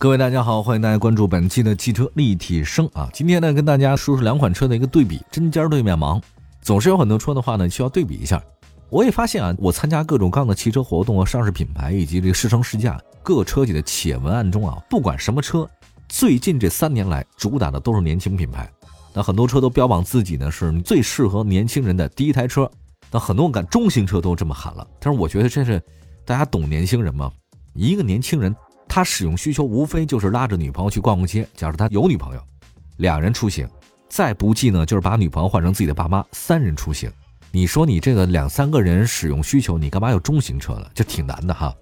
各位大家好，欢迎大家关注本期的汽车立体声啊！今天呢，跟大家说说两款车的一个对比，针尖对面芒。总是有很多车的话呢，需要对比一下。我也发现啊，我参加各种各样的汽车活动和上市品牌以及这个试乘试驾各车企的企业文案中啊，不管什么车，最近这三年来主打的都是年轻品牌。那很多车都标榜自己呢是最适合年轻人的第一台车。那很多我感中型车都这么喊了。但是我觉得这是大家懂年轻人吗？一个年轻人他使用需求无非就是拉着女朋友去逛逛街，假如他有女朋友，两人出行，再不济呢就是把女朋友换成自己的爸妈，三人出行。你说你这个两三个人使用需求，你干嘛要中型车呢？就挺难的哈。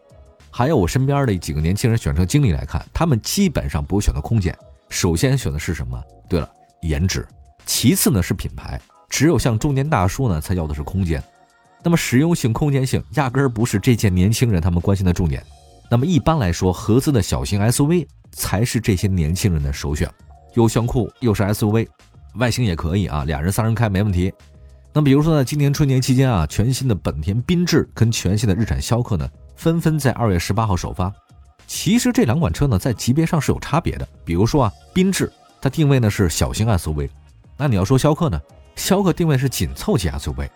还有我身边的几个年轻人选车经历来看，他们基本上不会选择空间，首先选的是什么？对了，颜值，其次呢是品牌，只有像中年大叔呢才要的是空间。那么实用性、空间性压根儿不是这些年轻人他们关心的重点。那么一般来说，合资的小型 SUV 才是这些年轻人的首选，又炫酷又是 SUV，外形也可以啊，俩人、仨人开没问题。那比如说呢，今年春节期间啊，全新的本田缤智跟全新的日产逍客呢，纷纷在二月十八号首发。其实这两款车呢，在级别上是有差别的。比如说啊，缤智它定位呢是小型 SUV，那你要说逍客呢，逍客定位是紧凑级 SUV。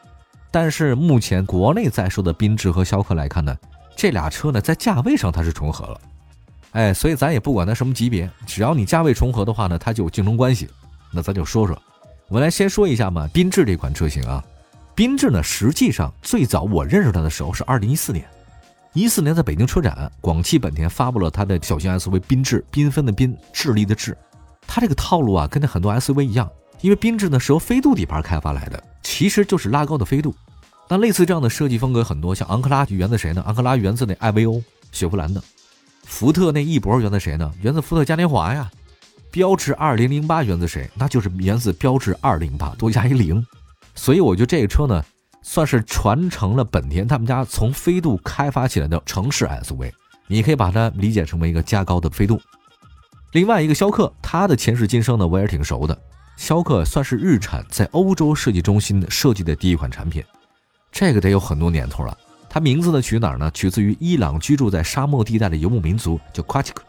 但是目前国内在售的缤智和逍客来看呢，这俩车呢在价位上它是重合了。哎，所以咱也不管它什么级别，只要你价位重合的话呢，它就有竞争关系。那咱就说说。我们来先说一下嘛，缤智这款车型啊，缤智呢，实际上最早我认识它的时候是二零一四年，一四年在北京车展，广汽本田发布了它的小型 SUV 缤智，缤纷的缤，智力的智，它这个套路啊，跟那很多 SUV 一样，因为缤智呢是由飞度底盘开发来的，其实就是拉高的飞度。那类似这样的设计风格很多，像昂克拉源自谁呢？昂克拉源自那艾维欧雪佛兰的，福特那翼博源自谁呢？源自福特嘉年华呀。标致二零零八源自谁？那就是源自标致二零八，多加一零。所以我觉得这个车呢，算是传承了本田他们家从飞度开发起来的城市 SUV。你可以把它理解成为一个加高的飞度。另外一个逍客，它的前世今生呢，我也是挺熟的。逍客算是日产在欧洲设计中心设计的第一款产品，这个得有很多年头了。它名字呢取哪儿呢？取自于伊朗居住在沙漠地带的游牧民族，叫 q u a t i k。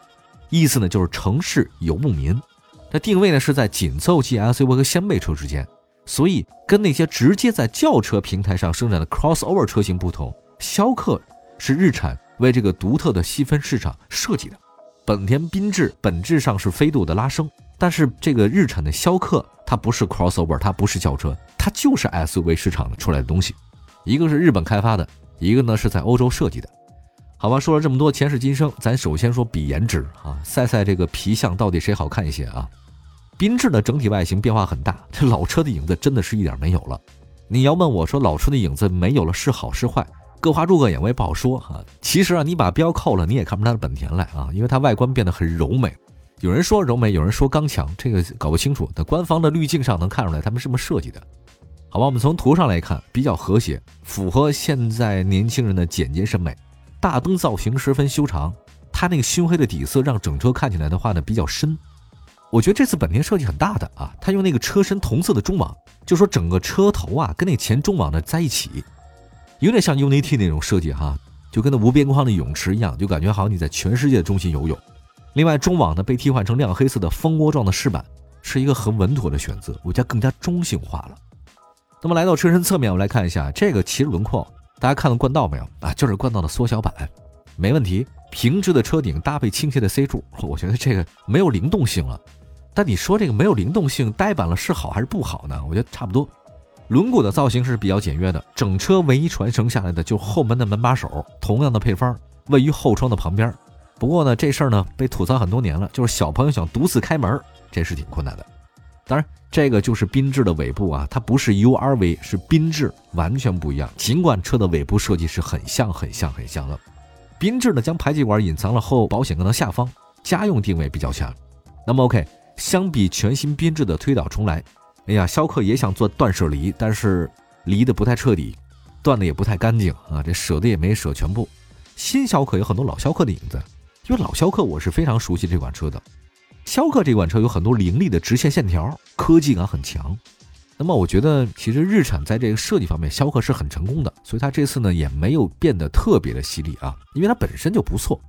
意思呢就是城市游牧民，它定位呢是在紧凑级 SUV 和掀背车之间，所以跟那些直接在轿车平台上生产的 crossover 车型不同，逍客是日产为这个独特的细分市场设计的。本田缤智本质上是飞度的拉升，但是这个日产的逍客它不是 crossover，它不是轿车，它就是 SUV 市场出来的东西，一个是日本开发的，一个呢是在欧洲设计的。好吧，说了这么多前世今生，咱首先说比颜值啊，赛赛这个皮相到底谁好看一些啊？缤智的整体外形变化很大，这老车的影子真的是一点没有了。你要问我说老车的影子没有了是好是坏，各花入各眼，我也不好说哈。其实啊，你把标扣了，你也看不出它的本田来啊，因为它外观变得很柔美。有人说柔美，有人说刚强，这个搞不清楚。在官方的滤镜上能看出来他们是这么设计的。好吧，我们从图上来看，比较和谐，符合现在年轻人的简洁审美。大灯造型十分修长，它那个熏黑的底色让整车看起来的话呢比较深。我觉得这次本田设计很大的啊，它用那个车身同色的中网，就说整个车头啊跟那前中网呢在一起，有点像 UNI-T 那种设计哈，就跟那无边框的泳池一样，就感觉好像你在全世界的中心游泳。另外中网呢被替换成亮黑色的蜂窝状的饰板，是一个很稳妥的选择，我觉得更加中性化了。那么来到车身侧面，我们来看一下这个骑士轮廓。大家看到冠道没有啊？就是冠道的缩小版，没问题。平直的车顶搭配倾斜的 C 柱，我觉得这个没有灵动性了。但你说这个没有灵动性，呆板了是好还是不好呢？我觉得差不多。轮毂的造型是比较简约的，整车唯一传承下来的就后门的门把手，同样的配方，位于后窗的旁边。不过呢，这事儿呢被吐槽很多年了，就是小朋友想独自开门，这是挺困难的。当然。这个就是缤智的尾部啊，它不是 URV，是缤智，完全不一样。尽管车的尾部设计是很像、很像、很像的，缤智呢将排气管隐藏了后保险杠的下方，家用定位比较强。那么 OK，相比全新缤智的推倒重来，哎呀，逍客也想做断舍离，但是离得不太彻底，断的也不太干净啊，这舍的也没舍全部。新逍客有很多老逍客的影子，因为老逍客我是非常熟悉这款车的。逍客这款车有很多凌厉的直线线条，科技感很强。那么我觉得，其实日产在这个设计方面，逍客是很成功的，所以它这次呢也没有变得特别的犀利啊，因为它本身就不错。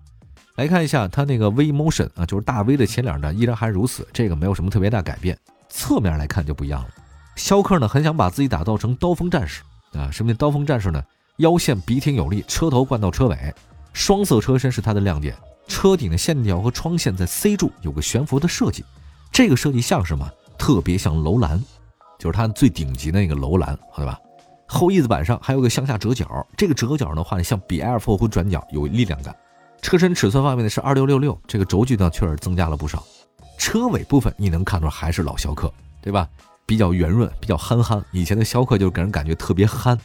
来看一下它那个 V Motion 啊，就是大 V 的前脸呢依然还是如此，这个没有什么特别大改变。侧面来看就不一样了，逍客呢很想把自己打造成刀锋战士啊，什么叫刀锋战士呢？腰线笔挺有力，车头贯到车尾，双色车身是它的亮点。车顶的线条和窗线在 C 柱有个悬浮的设计，这个设计像什么？特别像楼兰，就是它最顶级的那个楼兰，对吧？后翼子板上还有个向下折角，这个折角的话呢，像比 L4 会转角，有力量感。车身尺寸方面呢是二六六六，这个轴距呢确实增加了不少。车尾部分你能看出来还是老逍客，对吧？比较圆润，比较憨憨。以前的逍客就给人感觉特别憨，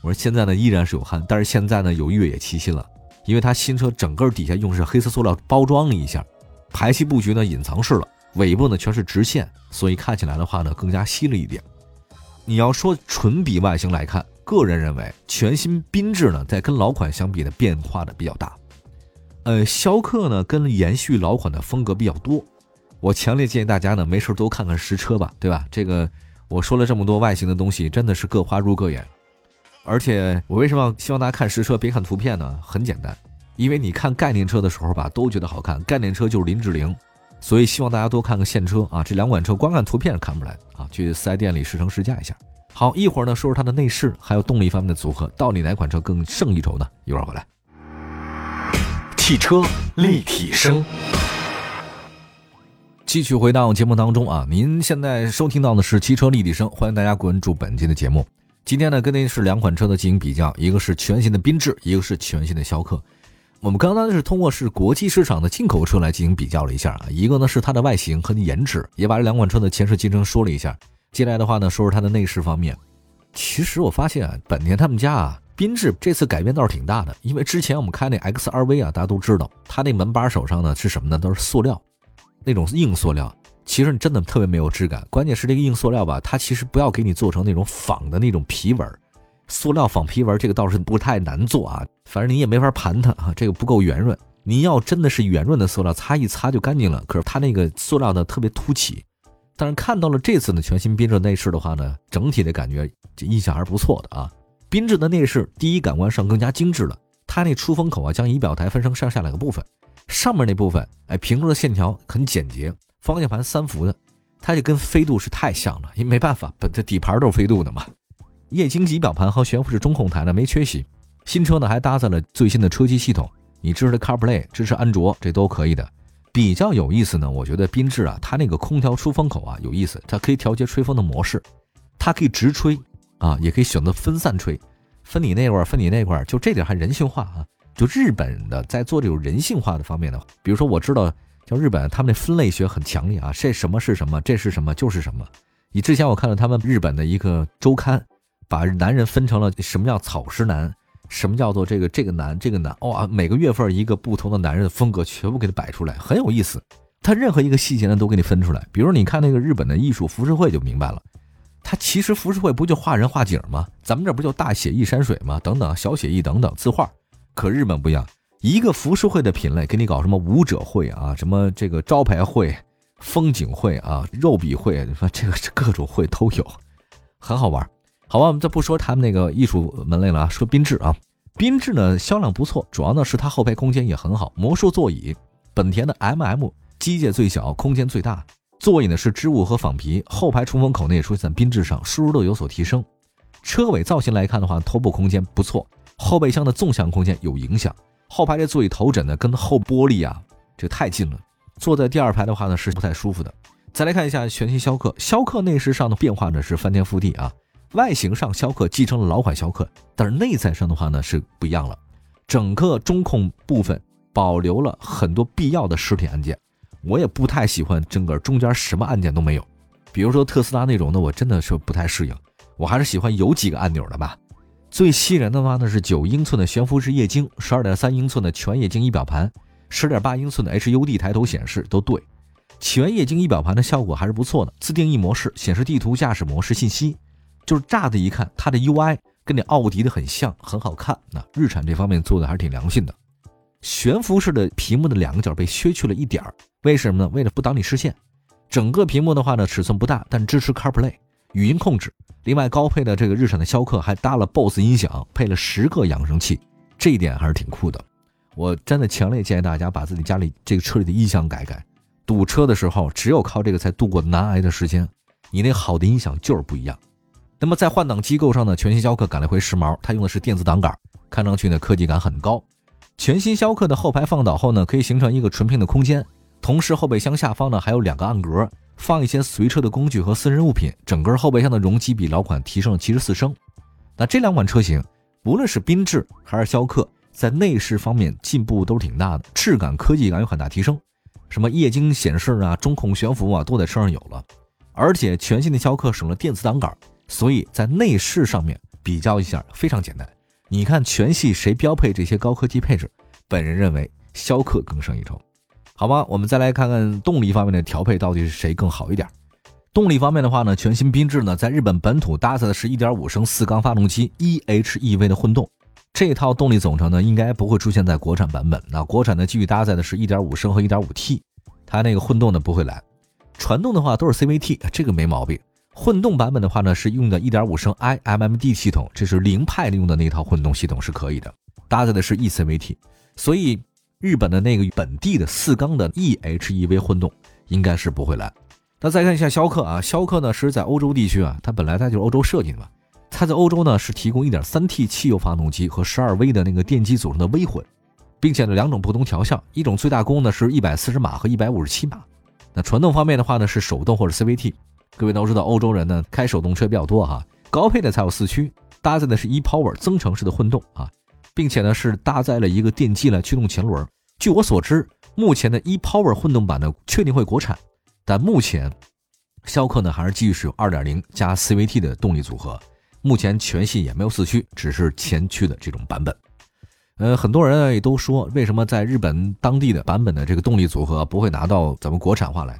我说现在呢依然是有憨，但是现在呢有越野气息了。因为它新车整个底下用是黑色塑料包装了一下，排气布局呢隐藏式了，尾部呢全是直线，所以看起来的话呢更加犀利一点。你要说纯比外形来看，个人认为全新缤智呢在跟老款相比呢变化的比较大。呃，逍客呢跟延续老款的风格比较多，我强烈建议大家呢没事多看看实车吧，对吧？这个我说了这么多外形的东西，真的是各花入各眼。而且我为什么希望大家看实车别看图片呢？很简单，因为你看概念车的时候吧，都觉得好看，概念车就是林志玲，所以希望大家多看看现车啊。这两款车光看图片是看不出来啊，去四 S 店里试乘试驾一下。好，一会儿呢说说它的内饰，还有动力方面的组合，到底哪款车更胜一筹呢？一会儿回来。汽车立体声，继续回到节目当中啊，您现在收听到的是汽车立体声，欢迎大家关注本期的节目。今天呢，跟您是两款车的进行比较，一个是全新的缤智，一个是全新的逍客。我们刚刚是通过是国际市场的进口车来进行比较了一下啊，一个呢是它的外形和颜值，也把这两款车的前世今生说了一下。接下来的话呢，说说它的内饰方面。其实我发现啊，本田他们家啊，缤智这次改变倒是挺大的，因为之前我们开那 XRV 啊，大家都知道，它那门把手上呢是什么呢？都是塑料，那种硬塑料。其实你真的特别没有质感，关键是这个硬塑料吧，它其实不要给你做成那种仿的那种皮纹，塑料仿皮纹这个倒是不太难做啊，反正你也没法盘它啊，这个不够圆润。你要真的是圆润的塑料，擦一擦就干净了。可是它那个塑料呢特别凸起，但是看到了这次的全新缤智内饰的话呢，整体的感觉这印象还是不错的啊。缤智的内饰第一感官上更加精致了，它那出风口啊将仪表台分成上下两个部分，上面那部分哎平路的线条很简洁。方向盘三幅的，它就跟飞度是太像了，因为没办法，本这底盘都是飞度的嘛。液晶仪表盘和悬浮式中控台呢没缺席，新车呢还搭载了最新的车机系统，你支持的 CarPlay，支持安卓，这都可以的。比较有意思呢，我觉得缤智啊，它那个空调出风口啊有意思，它可以调节吹风的模式，它可以直吹啊，也可以选择分散吹，分你那块儿，分你那块儿，就这点还人性化啊。就日本的在做这种人性化的方面的，比如说我知道。像日本，他们那分类学很强烈啊，这什么是什么，这是什么就是什么。你之前我看到他们日本的一个周刊，把男人分成了什么叫草食男，什么叫做这个这个男这个男，哇，每个月份一个不同的男人的风格全部给他摆出来，很有意思。他任何一个细节呢都给你分出来。比如你看那个日本的艺术浮世绘就明白了，他其实浮世绘不就画人画景吗？咱们这不就大写意山水吗？等等，小写意等等字画，可日本不一样。一个服饰会的品类，给你搞什么舞者会啊，什么这个招牌会、风景会啊、肉笔会，你说这个这各种会都有，很好玩。好吧，我们再不说他们那个艺术门类了啊，说缤智啊，缤智呢销量不错，主要呢是它后排空间也很好，魔术座椅，本田的 MM 机械最小，空间最大，座椅呢是织物和仿皮，后排出风口呢也出现在缤智上，舒适度有所提升。车尾造型来看的话，头部空间不错，后备箱的纵向空间有影响。后排这座椅头枕呢，跟后玻璃啊，这太近了，坐在第二排的话呢是不太舒服的。再来看一下全新逍客，逍客内饰上的变化呢是翻天覆地啊。外形上，逍客继承了老款逍客，但是内在上的话呢是不一样了。整个中控部分保留了很多必要的实体按键，我也不太喜欢整个中间什么按键都没有。比如说特斯拉那种的，我真的是不太适应，我还是喜欢有几个按钮的吧。最吸人的话呢是九英寸的悬浮式液晶，十二点三英寸的全液晶仪表盘，十点八英寸的 HUD 抬头显示都对。全液晶仪表盘的效果还是不错的，自定义模式显示地图、驾驶模式信息，就是乍的一看，它的 UI 跟那奥迪的很像，很好看。那日产这方面做的还是挺良心的。悬浮式的屏幕的两个角被削去了一点儿，为什么呢？为了不挡你视线。整个屏幕的话呢，尺寸不大，但支持 CarPlay 语音控制。另外，高配的这个日产的逍客还搭了 BOSS 音响，配了十个扬声器，这一点还是挺酷的。我真的强烈建议大家把自己家里这个车里的音响改改。堵车的时候，只有靠这个才度过难挨的时间。你那好的音响就是不一样。那么在换挡机构上呢，全新逍客赶了回时髦，它用的是电子挡杆，看上去呢科技感很高。全新逍客的后排放倒后呢，可以形成一个纯平的空间，同时后备箱下方呢还有两个暗格，放一些随车的工具和私人物品。整个后备箱的容积比老款提升了七十四升。那这两款车型，无论是缤智还是逍客，在内饰方面进步都是挺大的，质感、科技感有很大提升。什么液晶显示啊、中控悬浮啊，都在车上有了。而且全新的逍客省了电子挡杆，所以在内饰上面比较一下非常简单。你看全系谁标配这些高科技配置？本人认为逍客更胜一筹。好吧，我们再来看看动力方面的调配到底是谁更好一点。动力方面的话呢，全新缤智呢在日本本土搭载的是一点五升四缸发动机，eHEV 的混动。这套动力总成呢，应该不会出现在国产版本。那国产呢，继续搭载的是1.5升和 1.5T，它那个混动呢不会来。传动的话都是 CVT，这个没毛病。混动版本的话呢，是用的1.5升 iMMD 系统，这是凌派用的那套混动系统是可以的。搭载的是 eCVT，所以日本的那个本地的四缸的 eHEV 混动应该是不会来。那再看一下逍客啊，逍客呢是在欧洲地区啊，它本来它就是欧洲设计的嘛。它在欧洲呢是提供 1.3T 汽油发动机和 12V 的那个电机组成的微混，并且呢两种不同调校，一种最大功呢是140码和157码。那传动方面的话呢是手动或者 CVT。各位都知道欧洲人呢开手动车比较多哈，高配的才有四驱，搭载的是 ePower 增程式的混动啊，并且呢是搭载了一个电机来驱动前轮。据我所知，目前的 ePower 混动版呢确定会国产，但目前逍客呢还是继续使用2.0加 CVT 的动力组合。目前全系也没有四驱，只是前驱的这种版本。呃，很多人也都说，为什么在日本当地的版本的这个动力组合不会拿到咱们国产化来？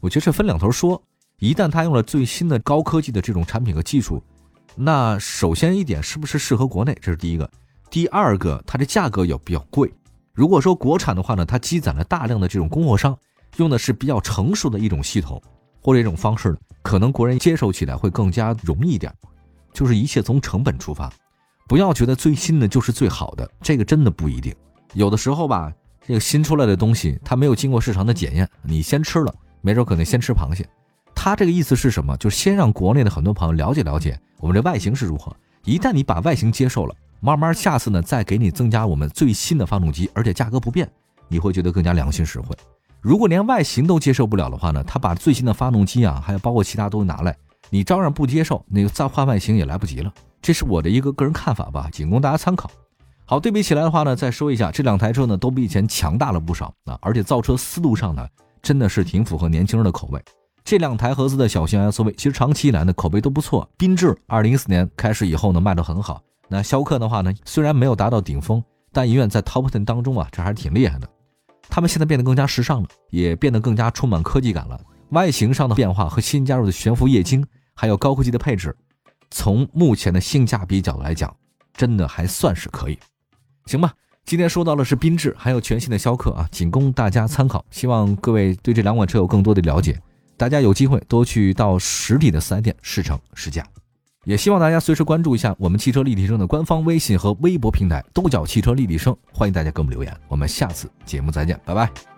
我觉得这分两头说。一旦它用了最新的高科技的这种产品和技术，那首先一点是不是适合国内？这是第一个。第二个，它的价格也比较贵。如果说国产的话呢，它积攒了大量的这种供货商，用的是比较成熟的一种系统或者一种方式，可能国人接受起来会更加容易一点。就是一切从成本出发，不要觉得最新的就是最好的，这个真的不一定。有的时候吧，这个新出来的东西，它没有经过市场的检验，你先吃了，没准可能先吃螃蟹。他这个意思是什么？就是先让国内的很多朋友了解了解我们这外形是如何。一旦你把外形接受了，慢慢下次呢再给你增加我们最新的发动机，而且价格不变，你会觉得更加良心实惠。如果连外形都接受不了的话呢，他把最新的发动机啊，还有包括其他东西拿来。你照样不接受，那个再换外形也来不及了。这是我的一个个人看法吧，仅供大家参考。好，对比起来的话呢，再说一下这两台车呢，都比以前强大了不少啊，而且造车思路上呢，真的是挺符合年轻人的口味。这两台合资的小型 SUV，其实长期以来呢口碑都不错。缤智二零一四年开始以后呢，卖得很好。那逍客的话呢，虽然没有达到顶峰，但依然在 Top Ten 当中啊，这还是挺厉害的。他们现在变得更加时尚了，也变得更加充满科技感了。外形上的变化和新加入的悬浮液晶。还有高科技的配置，从目前的性价比角度来讲，真的还算是可以，行吧？今天说到的是缤智，还有全新的逍客啊，仅供大家参考。希望各位对这两款车有更多的了解，大家有机会多去到实体的四 S 店试乘试驾，也希望大家随时关注一下我们汽车立体声的官方微信和微博平台，都叫汽车立体声，欢迎大家给我们留言。我们下次节目再见，拜拜。